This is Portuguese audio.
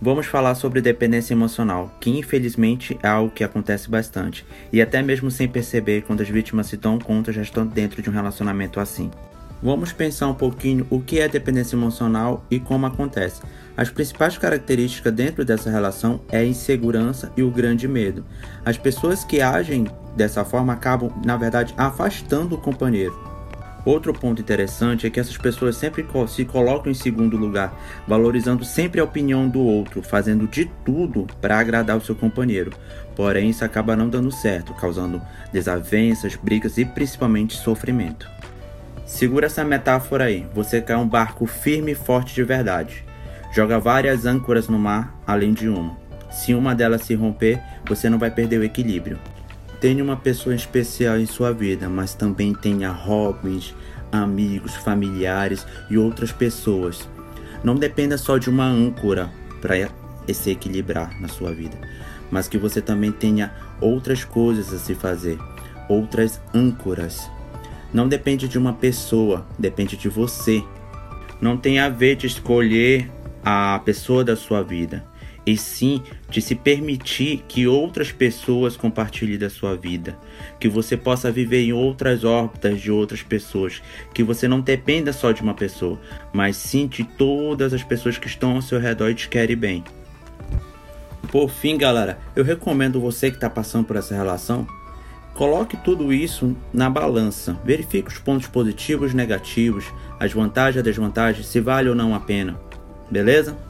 Vamos falar sobre dependência emocional, que infelizmente é algo que acontece bastante, e até mesmo sem perceber, quando as vítimas se dão conta, já estão dentro de um relacionamento assim. Vamos pensar um pouquinho o que é dependência emocional e como acontece. As principais características dentro dessa relação é a insegurança e o grande medo. As pessoas que agem dessa forma acabam, na verdade, afastando o companheiro. Outro ponto interessante é que essas pessoas sempre se colocam em segundo lugar, valorizando sempre a opinião do outro, fazendo de tudo para agradar o seu companheiro. Porém, isso acaba não dando certo, causando desavenças, brigas e principalmente sofrimento. Segura essa metáfora aí. Você quer um barco firme e forte de verdade. Joga várias âncoras no mar, além de uma. Se uma delas se romper, você não vai perder o equilíbrio. Tenha uma pessoa especial em sua vida, mas também tenha hobbies, amigos, familiares e outras pessoas. Não dependa só de uma âncora para se equilibrar na sua vida, mas que você também tenha outras coisas a se fazer, outras âncoras. Não depende de uma pessoa, depende de você. Não tem a ver de escolher a pessoa da sua vida e sim de se permitir que outras pessoas compartilhem da sua vida, que você possa viver em outras órbitas de outras pessoas, que você não dependa só de uma pessoa, mas sim de todas as pessoas que estão ao seu redor e te querem bem. Por fim, galera, eu recomendo você que está passando por essa relação, coloque tudo isso na balança, verifique os pontos positivos negativos, as vantagens e desvantagens, se vale ou não a pena, beleza?